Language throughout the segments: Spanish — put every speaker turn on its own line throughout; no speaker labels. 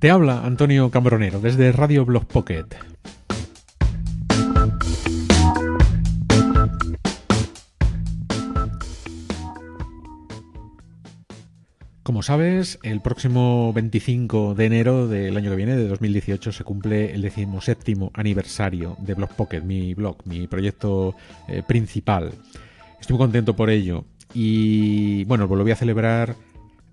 Te habla Antonio Cambronero desde Radio Blog Pocket. Como sabes, el próximo 25 de enero del año que viene, de 2018, se cumple el decimoséptimo aniversario de Blog Pocket, mi blog, mi proyecto eh, principal. Estoy muy contento por ello y bueno, pues lo voy a celebrar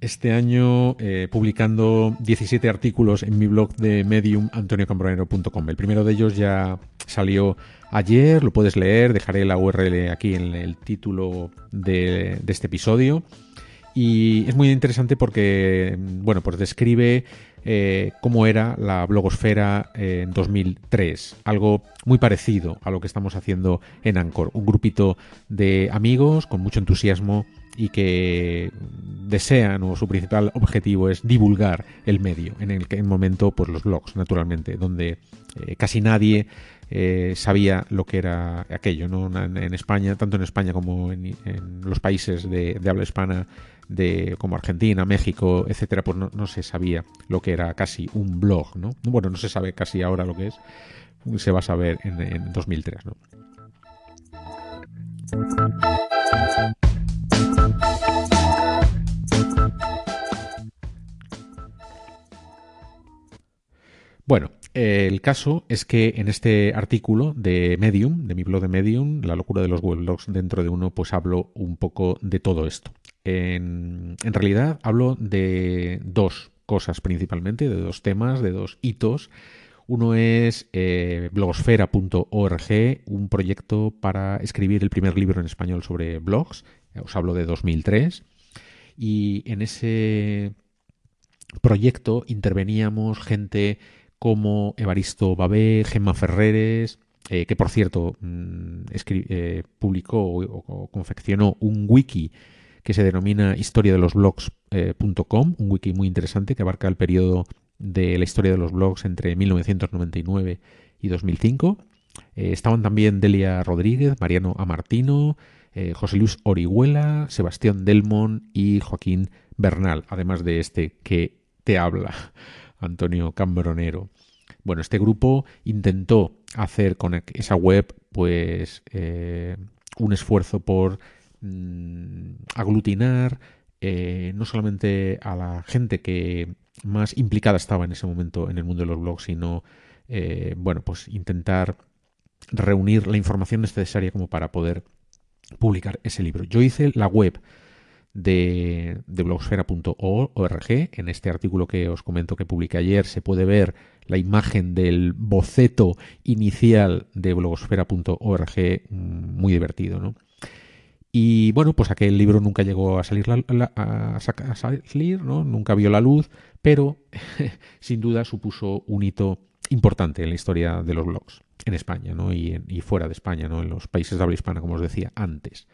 este año eh, publicando 17 artículos en mi blog de Medium antoniocambronero.com. El primero de ellos ya salió ayer, lo puedes leer, dejaré la URL aquí en el título de, de este episodio. Y es muy interesante porque, bueno, pues describe eh, cómo era la blogosfera en 2003. Algo muy parecido a lo que estamos haciendo en Anchor. Un grupito de amigos con mucho entusiasmo y que desean o su principal objetivo es divulgar el medio. En el, en momento, pues los blogs, naturalmente, donde eh, casi nadie eh, sabía lo que era aquello, ¿no? En, España, tanto en España como en, los países de, habla hispana de como Argentina, México, etcétera, pues no, se sabía lo que era casi un blog, ¿no? Bueno, no se sabe casi ahora lo que es, se va a saber en, en 2003, ¿no? Bueno, el caso es que en este artículo de Medium, de mi blog de Medium, La locura de los weblogs dentro de uno, pues hablo un poco de todo esto. En, realidad hablo de dos cosas principalmente, de dos temas, de dos hitos. Uno es eh, blogosfera.org, un proyecto para escribir el primer libro en español sobre blogs. Os hablo de 2003. Y en ese proyecto interveníamos gente como Evaristo Babé, Gemma Ferreres, eh, que por cierto mm, eh, publicó o, confeccionó un wiki que se denomina historia de los blogs.com, un wiki muy interesante que abarca el periodo de la historia de los blogs entre 1999 y 2005. Eh, estaban también Delia Rodríguez, Mariano Amartino, José Luis Orihuela, Sebastián Delmon y Joaquín Bernal, además de este que te habla, Antonio Cambronero. Bueno, este grupo intentó hacer con esa web pues eh, un esfuerzo por Mm, aglutinar eh, no solamente a la gente que más implicada estaba en ese momento en el mundo de los blogs, sino, eh, bueno, pues intentar reunir la información necesaria como para poder publicar ese libro. Yo hice la web de, de blogsfera.org. En este artículo que os comento que publiqué ayer se puede ver la imagen del boceto inicial de blogosfera.org, mm, muy divertido, ¿no? Y bueno, pues aquel libro nunca llegó a salir, a, ¿no? nunca vio la luz, pero sin duda supuso un hito importante en la historia de los blogs en España ¿no? y, y fuera de España, ¿no? en los países de habla hispana, como os decía antes.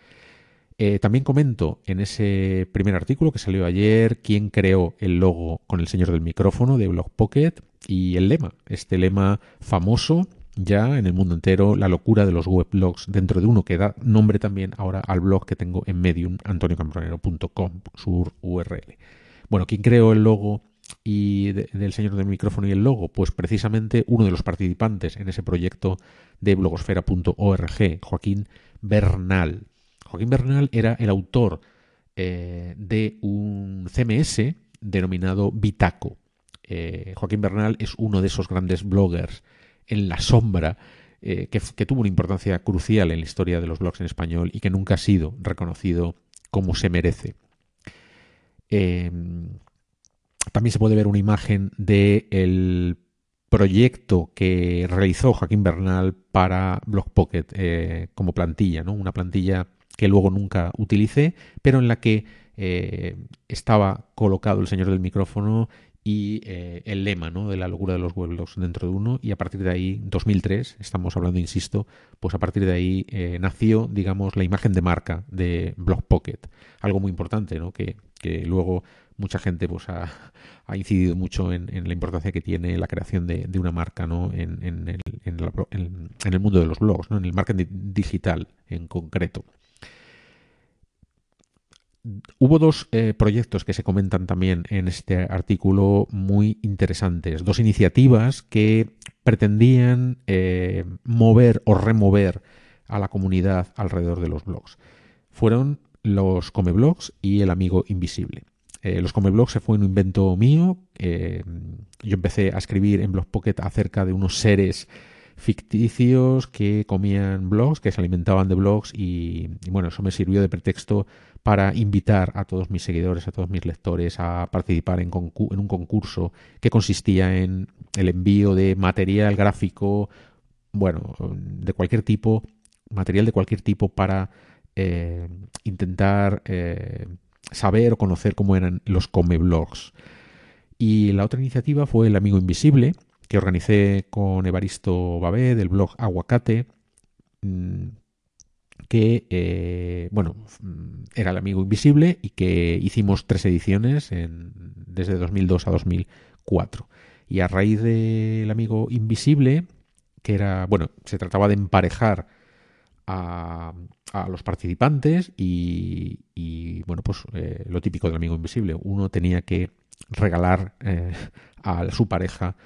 Eh, también comento en ese primer artículo que salió ayer quién creó el logo con el señor del micrófono de Blog Pocket y el lema, este lema famoso ya en el mundo entero la locura de los weblogs dentro de uno que da nombre también ahora al blog que tengo en medium antoniocambronero.com, su URL. Bueno, ¿quién creó el logo y del señor del micrófono y el logo? Pues precisamente uno de los participantes en ese proyecto de blogosfera.org, Joaquín Bernal. Joaquín Bernal era el autor eh, de un CMS denominado Bitaco. Eh, Joaquín Bernal es uno de esos grandes bloggers en la sombra, eh, que, tuvo una importancia crucial en la historia de los blogs en español y que nunca ha sido reconocido como se merece. También se puede ver una imagen del proyecto que realizó Joaquín Bernal para Blog Pocket eh, como plantilla, ¿no? una plantilla que luego nunca utilicé, pero en la que eh, estaba colocado el señor del micrófono y eh, el lema ¿no? de la locura de los weblogs dentro de uno y a partir de ahí, 2003, estamos hablando, insisto, pues a partir de ahí eh, nació, digamos, la imagen de marca de Blog Pocket, algo muy importante, ¿no? que, luego mucha gente pues ha, incidido mucho en, la importancia que tiene la creación de, una marca ¿no? en, en, el, en, el mundo de los blogs, ¿no? en el marketing digital en concreto. Hubo dos eh, proyectos que se comentan también en este artículo muy interesantes, dos iniciativas que pretendían eh, mover o remover a la comunidad alrededor de los blogs. Fueron los Comeblogs y el amigo invisible. Eh, los Comeblogs se fue un invento mío. yo empecé a escribir en Blogpocket acerca de unos seres ficticios que comían blogs, que se alimentaban de blogs y, bueno, eso me sirvió de pretexto para invitar a todos mis seguidores, a todos mis lectores a participar en, un concurso que consistía en el envío de material gráfico, bueno, de cualquier tipo, material de cualquier tipo para eh, intentar eh, saber o conocer cómo eran los come blogs. Y la otra iniciativa fue El Amigo Invisible, que organicé con Evaristo Babé del blog Aguacate, mm, que, eh, bueno, mm, era el amigo invisible y que hicimos tres ediciones desde 2002 a 2004. Y a raíz del amigo invisible, que era, bueno, se trataba de emparejar a, los participantes y, bueno, pues eh, lo típico del amigo invisible, uno tenía que regalar eh, a su pareja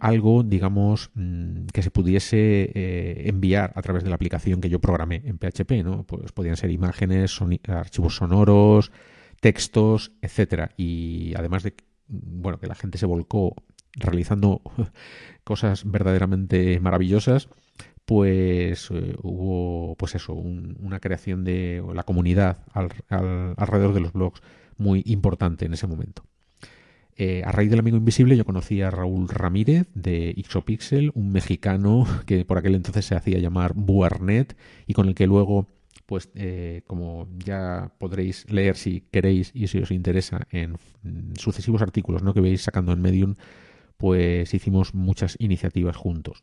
algo, digamos, mm, que se pudiese eh, enviar a través de la aplicación que yo programé en PHP, ¿no? Pues podían ser imágenes, archivos sonoros, textos, etcétera. Y además de, bueno, que la gente se volcó realizando cosas verdaderamente maravillosas, pues eh, hubo, pues eso, una creación de la comunidad alrededor de los blogs muy importante en ese momento. Eh, a raíz del amigo invisible yo conocí a Raúl Ramírez de Ixopixel, un mexicano que por aquel entonces se hacía llamar Buarnet y con el que luego, pues eh, como ya podréis leer si queréis y si os interesa en sucesivos artículos ¿no? que veis sacando en Medium, pues hicimos muchas iniciativas juntos.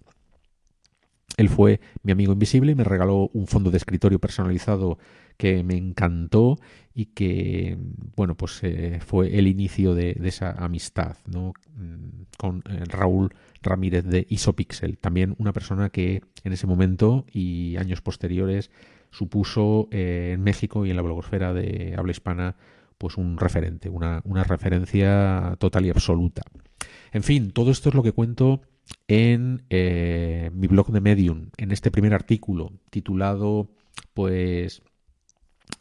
Él fue mi amigo invisible, me regaló un fondo de escritorio personalizado que me encantó y que, bueno, pues eh, fue el inicio de, esa amistad ¿no? Mm, con eh, Raúl Ramírez de Isopixel, también una persona que en ese momento y años posteriores supuso eh, en México y en la blogosfera de habla hispana pues un referente, una, una referencia total y absoluta. En fin, todo esto es lo que cuento en mi blog de Medium, en este primer artículo titulado pues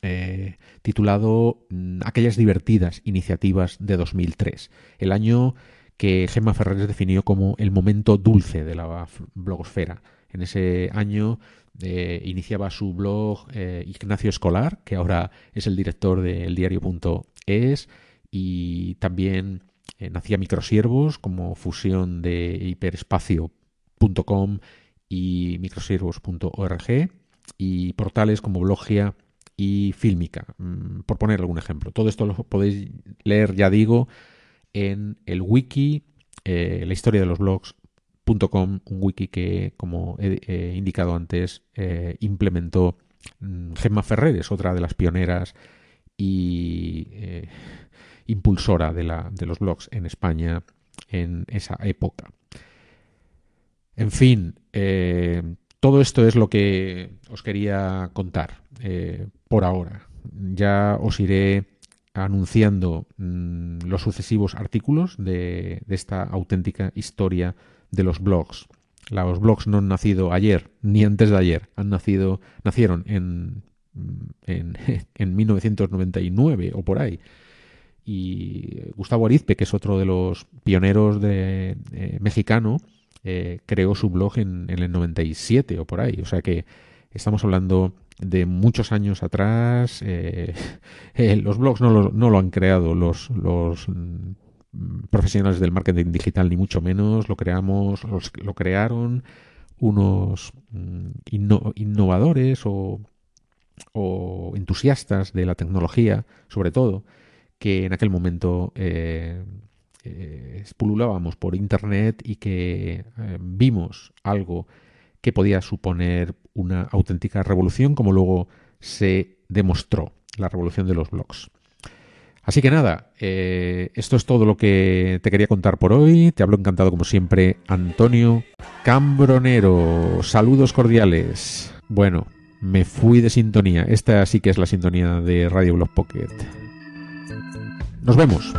eh, titulado mm, Aquellas divertidas iniciativas de 2003, el año que Gemma Ferreres definió como el momento dulce de la blogosfera. En ese año eh, iniciaba su blog eh, Ignacio Escolar, que ahora es el director del diario.es, y también nacía Microsiervos como fusión de hiperespacio.com y microsiervos.org, y portales como Blogia y fílmica, mm, por poner algún ejemplo. Todo esto lo podéis leer, ya digo, en el wiki, eh, la historia de los blogs.com, un wiki que, como he, indicado antes, eh, implementó mm, Gemma Ferreres, otra de las pioneras y eh, impulsora de, la, de los blogs en España en esa época. En fin, todo esto es lo que os quería contar eh, por ahora. Ya os iré anunciando mm, los sucesivos artículos de, esta auténtica historia de los blogs. Los blogs no han nacido ayer ni antes de ayer, han nacido, nacieron en, en, en 1999 o por ahí. Y Gustavo Arizpe, que es otro de los pioneros de, eh, mexicano, eh, creó su blog en, el 97 o por ahí. O sea que estamos hablando de muchos años atrás. Eh, los blogs no lo, han creado los, mm, profesionales del marketing digital, ni mucho menos. Lo creamos, lo crearon unos mm, innovadores o, entusiastas de la tecnología, sobre todo, que en aquel momento eh, por internet y que eh, vimos algo que podía suponer una auténtica revolución, como luego se demostró, la revolución de los blogs. Así que nada, eh, esto es todo lo que te quería contar por hoy. Te hablo encantado como siempre, Antonio Cambronero. Saludos cordiales. Bueno, Me fui de sintonía. Esta sí que es la sintonía de Radio Blog Pocket. Nos vemos.